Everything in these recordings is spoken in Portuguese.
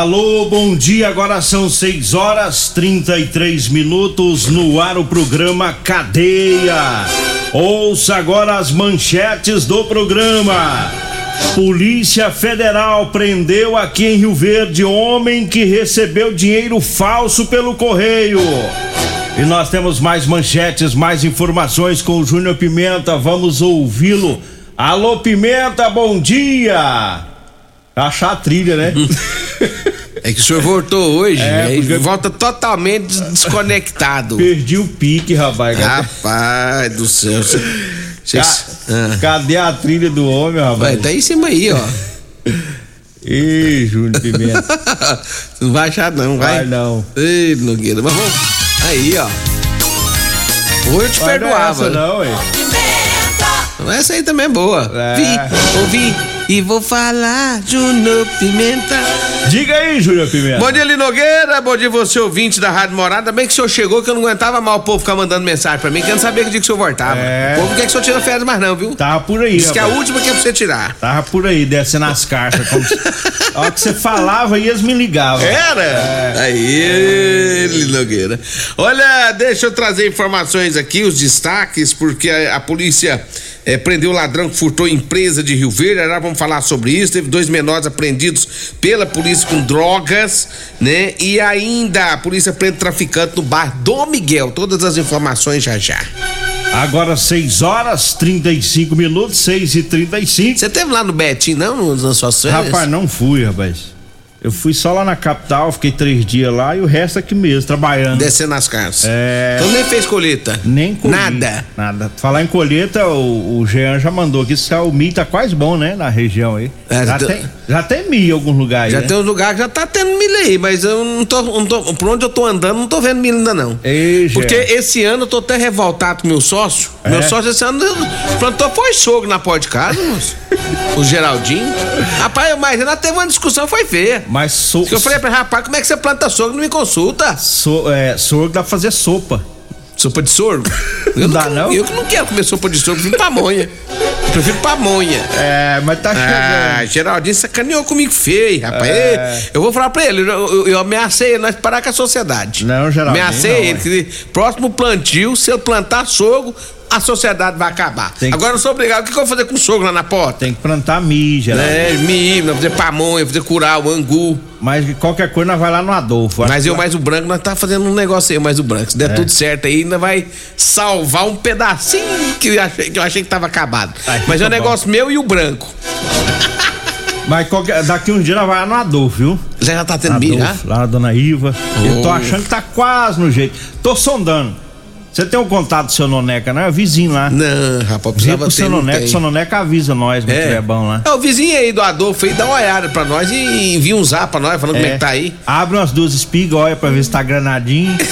Alô, bom dia. Agora são 6 horas 33 minutos no ar o programa Cadeia. Ouça agora as manchetes do programa. Polícia Federal prendeu aqui em Rio Verde homem que recebeu dinheiro falso pelo correio. E nós temos mais manchetes, mais informações com o Júnior Pimenta. Vamos ouvi-lo. Alô, Pimenta, bom dia. Achar a trilha, né? É que o senhor voltou hoje, É, porque- E volta totalmente desconectado. Perdi o pique, rapaz. Rapaz do céu. Ca- ah. Cadê a trilha do homem, Vai, rapaz? tá aí em cima aí, ó. Ih, Júnior Pimenta. Não vai achar, não, vai? Vai não. Ei, Nogueira, mas vamos. Aí, ó. Hoje eu te Mas não é perdoava. essa não, ué. Essa aí também é boa. É. Vi, ouvi e vou falar, Júnior Pimenta. Diga aí, Júnior Pimenta. Bom dia, Linogueira. Bom dia, você ouvinte da Rádio Morada. Bem que o senhor chegou, que eu não aguentava mal o povo ficar mandando mensagem pra mim, que eu não sabia que dia que o senhor voltava. É. O povo não quer que o senhor tire férias mais, não, viu? Tava por aí, Diz que é a última que é pra você tirar. Tava por aí, descendo as cartas. Como se... A hora que você falava, aí eles me ligavam. Era? Aí, Linogueira. Olha, deixa eu trazer informações aqui, os destaques, porque a, a polícia eh, prendeu o ladrão que furtou empresa de Rio Verde. Agora vamos falar sobre isso. Teve dois menores apreendidos pela polícia com drogas, né? E ainda a polícia prende traficante no bar Dom Miguel. Todas as informações já já. Agora 6 horas 35 minutos, 6 e 35 Você teve lá no Betim, não? Nas suas férias? Rapaz, não fui, rapaz. Eu fui só lá na capital, fiquei três dias lá e o resto aqui mesmo, trabalhando. Descendo as casas. É. Então nem fez colheita? Nem colhi. Nada. Nada. Falar em colheita, o, o Jean já mandou aqui, se o milho tá quase bom, né? Na região aí. É, já, tá- tem, já tem milho em alguns lugares. Já né? tem uns lugares que já tá tendo milho aí, mas eu não tô, não tô. Por onde eu tô andando, não tô vendo milho ainda não. Ei, Jean. Porque esse ano eu tô até revoltado com meu sócio. É? Meu sócio esse ano plantou foi sogro na porta de casa, moço. o Geraldinho. Rapaz, mas nós teve uma discussão, foi feia. Mas so, Eu falei pra ele, rapaz, como é que você planta sogro? Não me consulta. so, é, sorgo dá pra fazer sopa. Sopa de sorgo? Não Eu dá, não? Eu que não quero comer sopa de sorgo, prefiro pamonha. Eu prefiro pamonha. É, mas tá Ah, chegando. Geraldinho sacaneou comigo feio, rapaz. É. Eu vou falar pra ele, eu, eu, eu ameacei ele, nós parar com a sociedade. Não, Geraldinho, Ameacei não, ele, é. que próximo plantio, se eu plantar sogro, a sociedade vai acabar. Que- Agora eu sou obrigado, o que, que eu vou fazer com sogro lá na porta? Tem que plantar milho, Geraldo. É, milho, fazer pamonha, fazer curau, angu. Mas qualquer coisa nós vai lá no Adolfo. Mas eu mais o branco, nós tá fazendo um negócio aí, mais o branco. Se É. der tudo certo aí, ainda vai salvar um pedacinho que eu achei que, eu achei que tava acabado. Ai, Mas é um fica bom. negócio meu e o branco. Mas qualquer- daqui uns dias nós vai lá no Adolfo, viu? Já já tá tendo milho, já? Adolfo, lá na Dona Iva. Eu tô Oh. achando que tá quase no jeito. Tô sondando. Você tem um contato do seu Noneca, não é? Vizinho lá. Não, rapaz, precisava pro seu ter, Noneca, o seu Noneca avisa nós, quando tiver bom lá. É o vizinho aí do Adolfo aí, dá uma olhada pra nós e envia um zap pra nós, falando como é que tá aí. Abre umas duas espigas, olha pra ver se tá granadinho.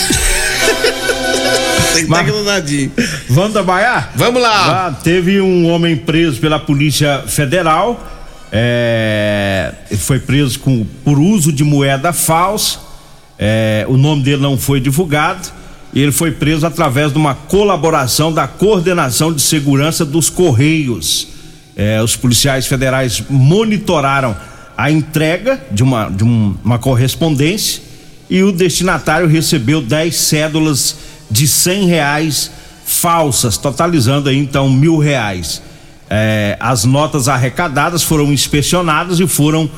Tem que Mas- tá granadinho. Vamos trabalhar? Vamos lá. Ah, teve um homem preso pela Polícia Federal. é, ele foi preso com, por uso de moeda falsa. é, o nome dele não foi divulgado. Ele foi preso através de uma colaboração da Coordenação de Segurança dos Correios. É, os policiais federais monitoraram a entrega de uma, de um- uma correspondência e o destinatário recebeu 10 cédulas de cem reais falsas, totalizando aí então mil reais. É, as notas arrecadadas foram inspecionadas e foram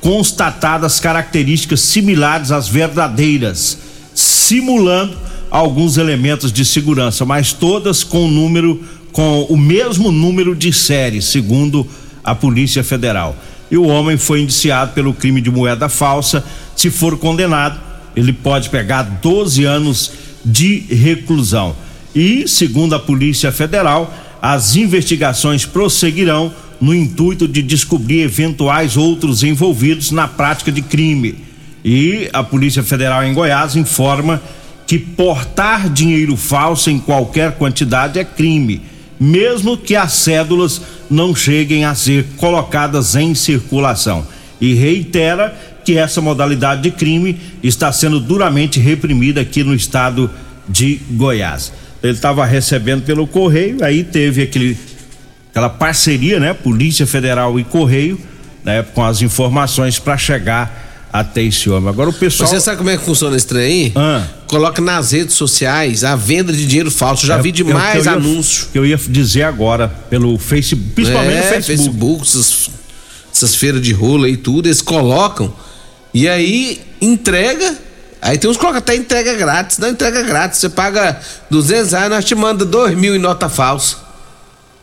constatadas características similares às verdadeiras, simulando alguns elementos de segurança, mas todas com número com o mesmo número de série, segundo a Polícia Federal. E o homem foi indiciado pelo crime de moeda falsa. Se for condenado, ele pode pegar 12 anos de reclusão. E, segundo a Polícia Federal, as investigações prosseguirão no intuito de descobrir eventuais outros envolvidos na prática de crime. E a Polícia Federal em Goiás informa que portar dinheiro falso em qualquer quantidade é crime, mesmo que as cédulas não cheguem a ser colocadas em circulação. E reitera que essa modalidade de crime está sendo duramente reprimida aqui no estado de Goiás. Ele estava recebendo pelo correio, aí teve aquele aquela parceria, né, Polícia Federal e Correio, né, com as informações para chegar até esse homem. Agora o pessoal. Você sabe como é que funciona esse trem aí? Ah. Coloca nas redes sociais a venda de dinheiro falso. Já é, vi demais é anúncios. Que eu ia dizer agora, pelo Facebook, principalmente é, no Facebook. Facebook essas, essas feiras de rola e tudo, eles colocam. E aí entrega. Aí tem uns que colocam até entrega grátis. Não entrega grátis. Você paga 200 reais, nós te manda 2 mil em nota falsa.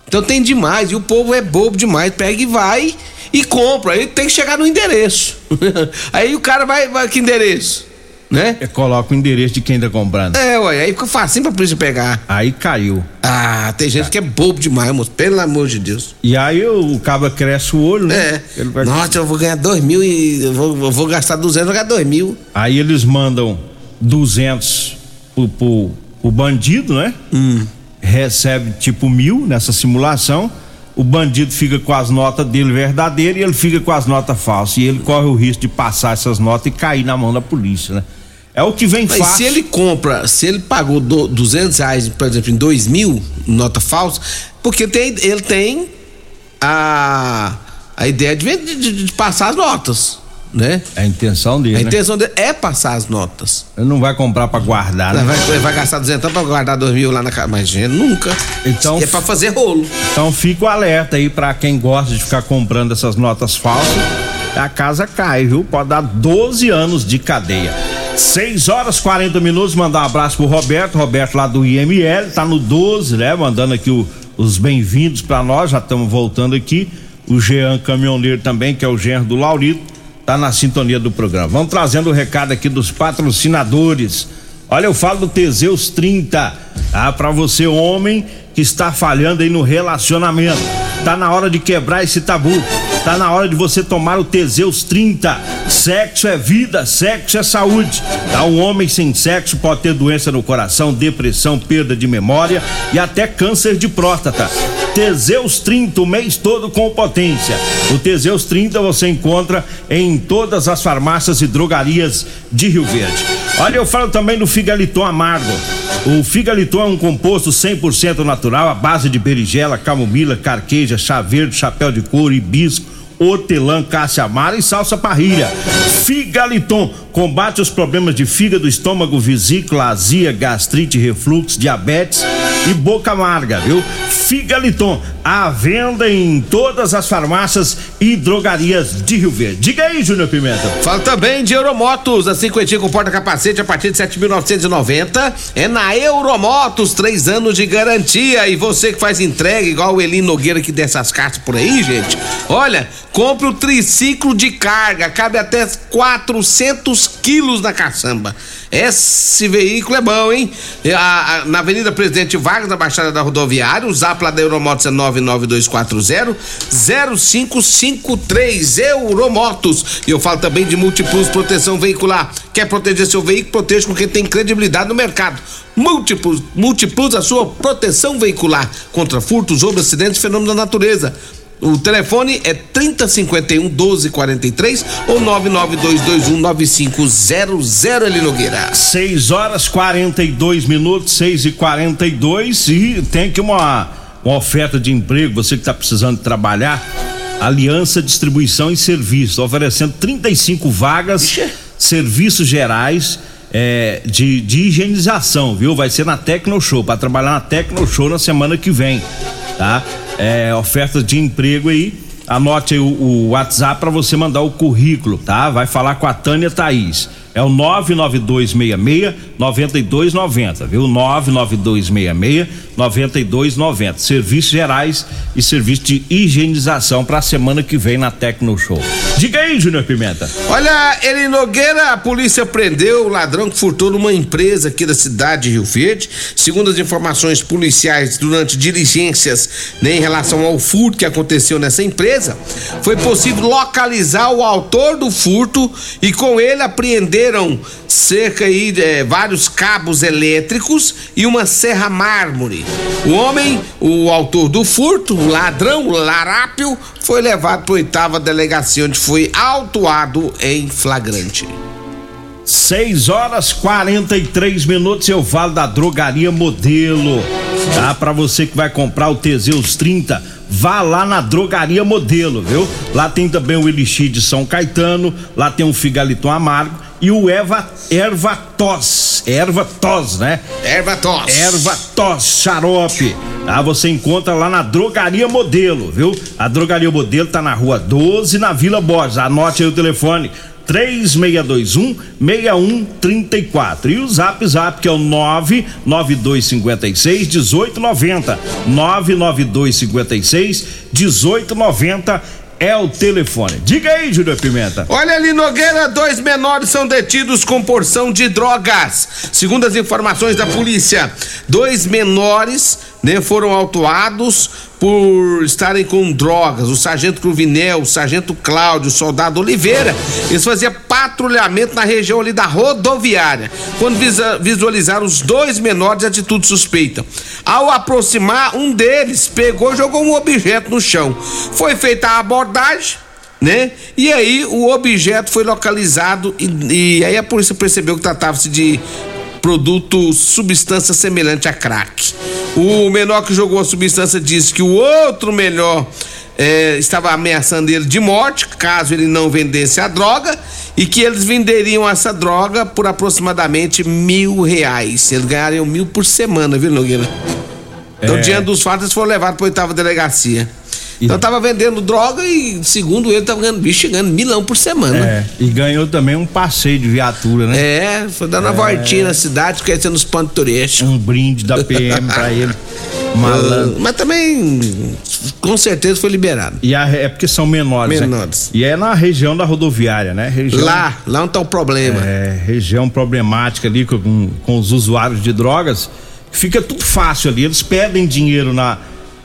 Então tem demais, e o povo é bobo demais, pega e vai e compra. Aí tem que chegar no endereço. aí o cara vai, vai que endereço? Né? É, coloca o endereço de quem tá comprando. É, ué, aí fica facinho pra polícia pegar. Aí caiu. Ah, tem gente tá. que é bobo demais, moço, pelo amor de Deus. E aí o, o cabo cresce o olho, né? É. Vai... Nossa, eu vou ganhar dois mil e eu vou, eu vou gastar duzentos, vou ganhar dois mil. Aí eles mandam duzentos pro, pro, pro bandido, né? Hum recebe tipo mil nessa simulação, o bandido fica com as notas dele verdadeiras e ele fica com as notas falsas. E ele corre o risco de passar essas notas e cair na mão da polícia, né? É o que vem Mas fácil. se ele compra, se ele pagou do, 200 reais, por exemplo, em dois mil, nota falsa, porque tem, ele tem a, a ideia de, de, de passar as notas né? É a intenção dele. A né? intenção dele é passar as notas. Ele não vai comprar para guardar, né? Vai, vai, vai gastar 200 para guardar dois mil lá na casa. Mas, gente, nunca. Então, é para fazer rolo. Então, fica o alerta aí para quem gosta de ficar comprando essas notas falsas. A casa cai, viu? Pode dar 12 anos de cadeia. 6 horas 40 minutos, mandar um abraço pro Roberto, Roberto lá do IML, tá no 12, né? Mandando aqui o, os bem-vindos para nós, já estamos voltando aqui. O Jean Caminhoneiro também, que é o genro do Laurito tá na sintonia do programa. Vamos trazendo o recado aqui dos patrocinadores. Olha, eu falo do Teseus 30. Ah, para você, homem que está falhando aí no relacionamento. Tá na hora de quebrar esse tabu. Tá na hora de você tomar o Teseus 30. Sexo é vida, sexo é saúde. Tá? Um homem sem sexo pode ter doença no coração, depressão, perda de memória e até câncer de próstata. Teseus 30, o mês todo com potência. O Teseus 30 você encontra em todas as farmácias e drogarias de Rio Verde. Olha, eu falo também do Figaliton Amargo. O Figaliton é um composto 100% natural à base de berigela, camomila, carqueja, chá verde, chapéu de couro, hibisco hortelã, cássia amara e salsa parrilha. Figaliton combate os problemas de fígado, estômago, vesícula, azia, gastrite, refluxo, diabetes e boca amarga, viu? Figaliton, à venda em todas as farmácias e drogarias de Rio Verde. Diga aí, Júnior Pimenta. Fala também de Euromotos, a cinquentinha com porta-capacete a partir de 7.990. É na Euromotos, três anos de garantia. E você que faz entrega, igual o Eli Nogueira que dessas cartas por aí, gente. Olha, compre o triciclo de carga, cabe até 400 quilos na caçamba. Esse veículo é bom, hein? A, a, na Avenida Presidente Vargas, na Baixada da Rodoviária, o zap lá da Euromotos é 99240-0553 Euromotos. E eu falo também de Multiplus Proteção Veicular. Quer proteger seu veículo? Proteja com quem tem credibilidade no mercado. Múltiplos, Multiplus, a sua proteção veicular contra furtos, roubos, acidentes e fenômenos da natureza. O telefone é 3051 1243 ou 99221 9500 Eli Nogueira. 6 horas 42 minutos, 6 e 42 e tem aqui uma, uma oferta de emprego, você que está precisando trabalhar. Aliança Distribuição e Serviço, oferecendo 35 vagas, Ixi. serviços gerais é, de, de higienização, viu? Vai ser na Tecno Show, para trabalhar na Tecno Show na semana que vem, tá? É, ofertas de emprego aí. Anote aí o, o WhatsApp para você mandar o currículo, tá? Vai falar com a Tânia Thaís. É o 99266 9290, viu? 99266 9290. Serviços gerais e serviço de higienização para a semana que vem na Tecno Show. Diga aí, Júnior Pimenta. Olha, ele Nogueira, a polícia prendeu o ladrão que furtou numa empresa aqui da cidade de Rio Verde. Segundo as informações policiais, durante diligências né, em relação ao furto que aconteceu nessa empresa, foi possível localizar o autor do furto e com ele apreenderam cerca aí de é, vários cabos elétricos e uma serra mármore. O homem, o autor do furto, o ladrão, o larápio, foi levado para a oitava delegacia, onde foi autuado em flagrante. 6 horas 43 minutos eu falo da drogaria modelo. Tá? Para você que vai comprar o Teseus 30, vá lá na drogaria modelo, viu? Lá tem também o Elixir de São Caetano, lá tem um Figaliton Amargo e o Eva Erva Tos. Erva Tos, né? Erva tos. Erva Tos Xarope. Tá? Você encontra lá na Drogaria Modelo, viu? A Drogaria Modelo tá na rua 12, na Vila Borges. Anote aí o telefone. 3621 6134 e o Zap Zap que é o 99256 1890 99256 1890 é o telefone. Diga aí, Júlio Pimenta. Olha ali, Nogueira, dois menores são detidos com porção de drogas. Segundo as informações da polícia, dois menores né, foram autuados por estarem com drogas. O sargento Cruvinel, o sargento Cláudio, o soldado Oliveira, eles faziam patrulhamento na região ali da rodoviária, quando visualizaram os dois menores de atitude suspeita. Ao aproximar, um deles pegou e jogou um objeto no chão. Foi feita a abordagem, né? E aí o objeto foi localizado e, e aí a polícia percebeu que tratava-se de produto, substância semelhante a crack. O menor que jogou a substância disse que o outro menor é, estava ameaçando ele de morte caso ele não vendesse a droga e que eles venderiam essa droga por aproximadamente mil reais. Eles ganhariam mil por semana, viu, Nogueira? Então, É. diante dos fatos, eles foram levados para oitava delegacia. Então, tava vendendo droga e, segundo ele, tava ganhando, bicho, ganhando milão por semana. É, e ganhou também um passeio de viatura, né? É, foi dando uma voltinha na cidade, conhecendo os pontos turísticos. Um brinde da PM pra ele. Malandro. Mas também, com certeza, foi liberado. E a, é porque são menores. né? Menores. E é na região da rodoviária, né? Região, Lá, lá não tá o problema. É, região problemática ali com, com os usuários de drogas. Fica tudo fácil ali. Eles pedem dinheiro na,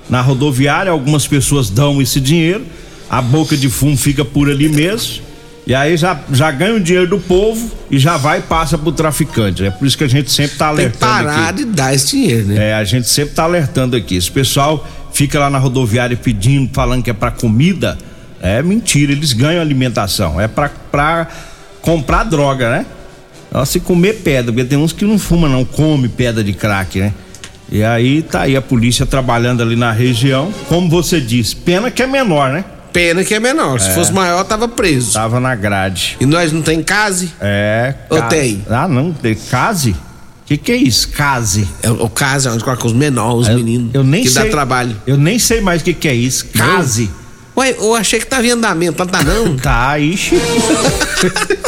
na rodoviária, algumas pessoas dão esse dinheiro, a boca de fumo fica por ali mesmo. E aí já, já ganha o dinheiro do povo e já vai e passa pro traficante. É por isso que a gente sempre tá Tem que alertando parar aqui. de dar esse dinheiro, né? É, a gente sempre tá alertando aqui. Esse pessoal fica lá na rodoviária pedindo, falando que é pra comida. É mentira, eles ganham alimentação. É pra comprar droga, né? Então, se comer pedra, porque tem uns que não fuma, não, come pedra de crack, né? E aí tá aí a polícia trabalhando ali na região. Como você disse, pena que é menor, né? Pena que é menor. Se fosse maior, tava preso. Tava na grade. E nós não tem case? É. Ou case. tem? Ah, não, tem case? O que, que é isso? Case. É o case é onde coloca os menores, os Eu- meninos. Eu nem que sei. dá trabalho. Eu nem sei mais o que, que é isso. Case. Ué, eu achei que tava em andamento, mas tá não. Tá, ixi.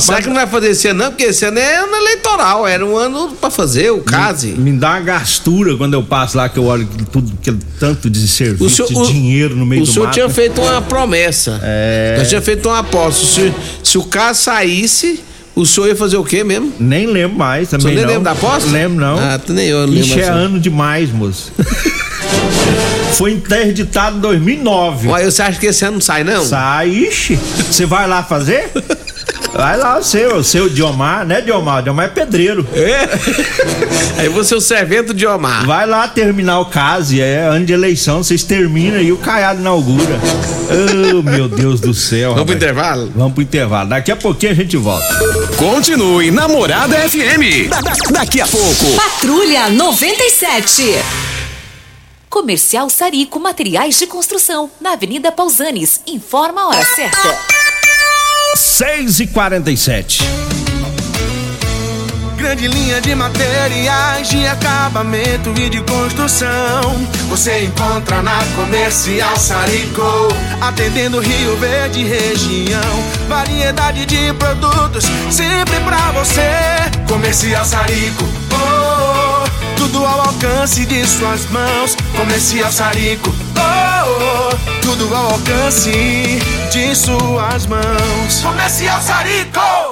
Será que não vai fazer esse ano, não? Porque esse ano é ano eleitoral, era um ano pra fazer o case. Me dá uma gastura quando eu passo lá que eu olho que tudo, aquele tanto de serviço, de dinheiro no meio o do senhor mato. tinha feito uma promessa. É. Nós tinha feito uma aposta. Se, se o caso saísse, o senhor ia fazer o quê mesmo? Nem lembro mais O também senhor nem não. lembra da aposta? Lembro não. Ah, nem eu lembro. Ixi, é assim. ano demais, moço. Foi interditado em 2009. Ué, você acha que esse ano não sai, não? Sai, ixi. Você vai lá fazer? Vai lá, o seu, o seu Diomar, né, Diomar? Diomar é pedreiro. É? Aí você é o servento de Omar. Vai lá terminar o caso, é ano de eleição, vocês terminam e o Caiado inaugura. Oh, meu Deus do céu. Vamos pro intervalo? Vamos pro intervalo. Daqui a pouquinho a gente volta. Continue Namorada FM. Da- da- daqui a pouco. Patrulha 97. Comercial Sarico Materiais de Construção, na Avenida Pausanes. Informa a hora certa. 6 e 47 grande linha de materiais de acabamento e de construção. Você encontra na Comercial Sarico, atendendo Rio Verde região. Variedade de produtos sempre pra você. Comercial Sarico, oh, tudo ao alcance de suas mãos. Comercial Sarico, oh, tudo ao alcance de suas mãos. Comercial Sarico.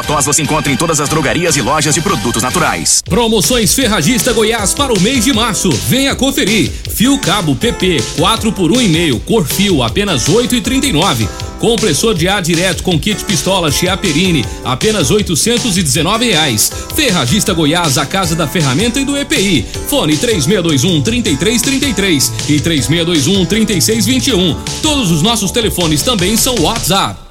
Ervatós você encontra em todas as drogarias e lojas de produtos naturais. Promoções Ferragista Goiás para o mês de março. Venha conferir. Fio cabo PP 4 por 1,5, cor fio apenas 8,39. Compressor de ar direto com kit pistola Chiaperini, apenas 819 reais. Ferragista Goiás, a casa da ferramenta e do EPI. Fone 3621 3333 e 3621 3621. Todos os nossos telefones também são WhatsApp.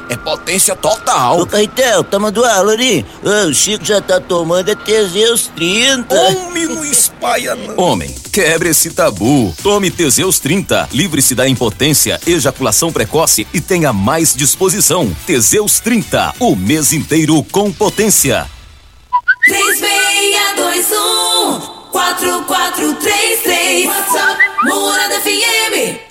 é potência total. Ô, Caetel, tá mandando? Ô, o Chico já tá tomando é Teseus 30. Homem, não espalha não. Homem, quebre esse tabu. Tome Teseus 30. Livre-se da impotência, ejaculação precoce e tenha mais disposição. Teseus 30. O mês inteiro com potência. 3621 4433 WhatsApp Morada FM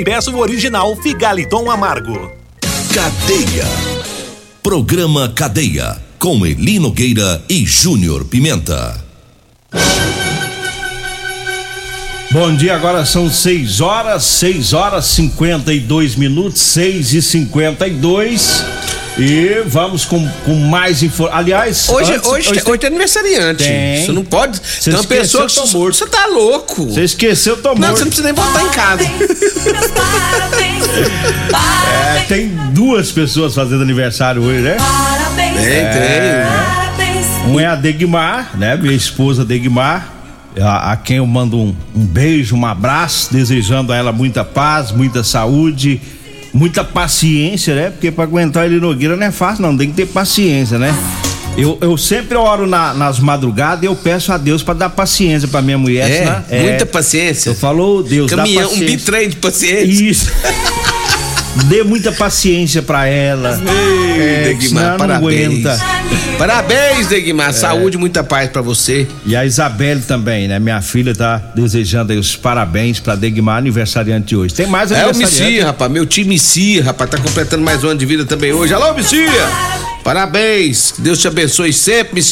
e peça o original Figaliton Amargo. Cadeia. Programa Cadeia. Com Eli Nogueira e Júnior Pimenta. Bom dia, agora são 6 horas, 6 horas 52 minutos, 6 e 52 e vamos com, com mais informações. Aliás, hoje, antes, hoje, hoje, tem, hoje tem aniversariante. Tem. Você não pode. Você tem uma pessoa que. Morto. Você tá louco. Você esqueceu, tô morto. Não, você não precisa nem voltar em casa. é, tem duas pessoas fazendo aniversário hoje, né? Parabéns. Tem, é, tem. Um é a Degmar, né? Minha esposa Degmar. A, a quem eu mando um, um beijo, um abraço, desejando a ela muita paz, muita saúde muita paciência, né? Porque para aguentar ele Nogueira não é fácil, não. Tem que ter paciência, né? Eu, eu sempre oro na- nas madrugadas e eu peço a Deus pra dar paciência pra minha mulher. É, senão- muita paciência. Eu falo, "Ô, Deus, Caminhão, dá um paciência. bitrem de paciência. Isso. Dê muita paciência pra ela. Ei, É, não parabéns. aguenta. Parabéns, Degmar. Saúde, muita paz pra você. E a Isabelle também, né? Minha filha tá desejando aí os parabéns pra Degmar, aniversariante de hoje. Tem mais É o? Missia, rapaz. Meu time Missia, rapaz. Tá completando mais um ano de vida também hoje. Alô, Missia! Parabéns. Que Deus te abençoe sempre,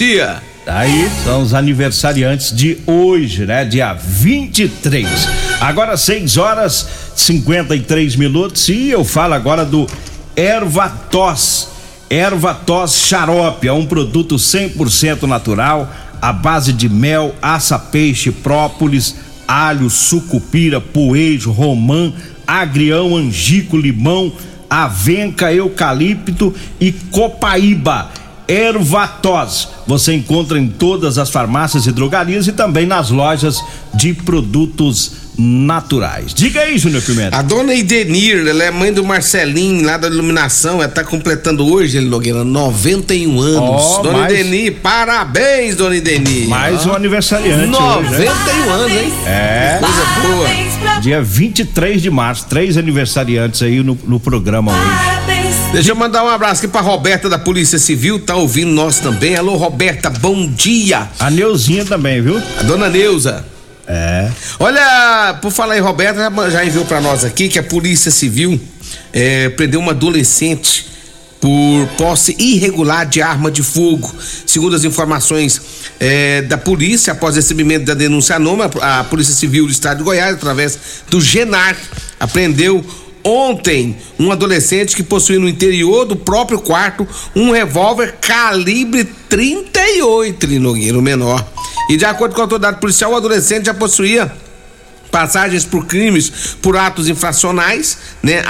Aí são os aniversariantes de hoje, né? Dia 23. Agora 6 horas 53 minutos e eu falo agora do Erva Tos. Erva Tos Xarope é um produto 100% natural, à base de mel, aça-peixe, própolis, alho, sucupira, poejo, romã, agrião, angico, limão, avenca, eucalipto e copaíba. Ervatos. Você encontra em todas as farmácias e drogarias e também nas lojas de produtos naturais. Diga aí, Júnior Pimenta. A dona Idenir, ela é mãe do Marcelinho, lá da iluminação. Ela tá completando hoje, ele Nogueira, 91 anos. Ó, dona mais- Idenir, parabéns, dona Idenir. Mais um aniversariante. 91 hoje, né? anos, hein? É. Coisa boa. Dia 23 de março, três aniversariantes aí no, no programa hoje. Deixa eu mandar um abraço aqui pra Roberta da Polícia Civil, tá ouvindo nós também. Alô, Roberta, bom dia. A Neuzinha também, viu? A dona Neuza. É. Olha, por falar em Roberta, já- enviou pra nós aqui que a Polícia Civil eh, prendeu uma adolescente por posse irregular de arma de fogo. Segundo as informações eh, da polícia, após recebimento da denúncia anônima, a Polícia Civil do Estado de Goiás, através do GENAR, apreendeu ontem um adolescente que possuía no interior do próprio quarto um revólver calibre 38, Linogueiro menor. E de acordo com a autoridade policial, o adolescente já possuía passagens por crimes por atos infracionais, né,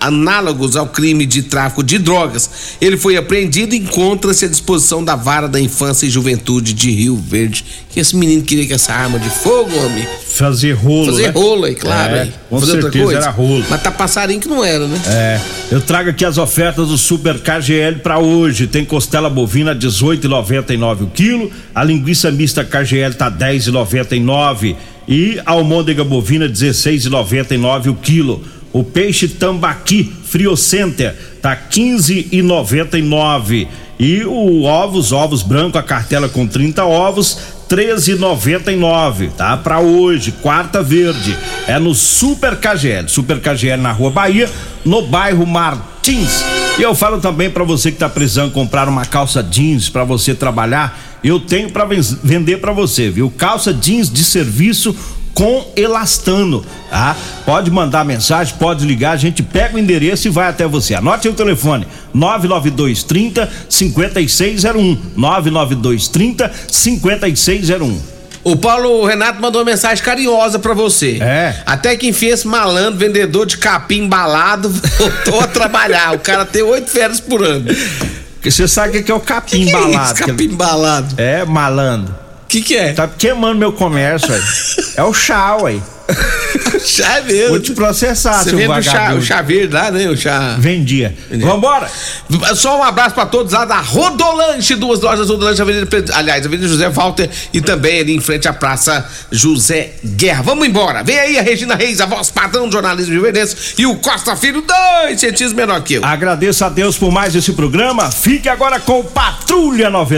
análogos ao crime de tráfico de drogas. Ele foi apreendido e encontra-se à disposição da Vara da Infância e Juventude de Rio Verde. Que esse menino queria que essa arma de fogo, homem. Fazer rolo. Fazer né? rolo aí, claro. É, aí. com Fazer outra certeza coisa. era rolo. Mas tá passarinho que não era, né? É, eu trago aqui as ofertas do Super KGL para hoje. Tem costela bovina 18,99 o quilo, a linguiça mista KGL tá 10,99 e almôndega bovina 16,99 o quilo. O peixe tambaqui Frio Center tá 15,99 e o ovos, ovos branco, a cartela com 30 ovos 13,99, tá? Para hoje, quarta verde. É no Super KGL. Super KGL na Rua Bahia, no bairro Martins. E eu falo também para você que tá precisando comprar uma calça jeans para você trabalhar, eu tenho para vender para você, viu? Calça jeans de serviço com elastano, tá? Pode mandar mensagem, pode ligar, a gente pega o endereço e vai até você. Anote aí o telefone: 992 30 5601. 992 30 5601. O Paulo Renato mandou uma mensagem carinhosa pra você. É. Até que enfim esse malandro, vendedor de capim embalado, voltou a trabalhar. O cara tem oito férias por ano. Porque você sabe o que é o capim Que que é embalado? isso, capim embalado? É, malandro. O que que é? Tá queimando meu comércio, aí. É o chá, ué. chá é mesmo. Vou te processar, Você seu vende o chá, vagabundo. o chá verde lá, né? O chá. Vendia. Vambora! Só um abraço pra todos lá da Rodolanche, duas lojas Rodolanche, Avenida, aliás, Avenida José Walter e também ali em frente à Praça José Guerra. Vamos embora. Vem aí a Regina Reis, a voz padrão do jornalismo juvenesco e o Costa Filho, dois centímetros menor que eu. Agradeço a Deus por mais esse programa. Fique agora com Patrulha 90.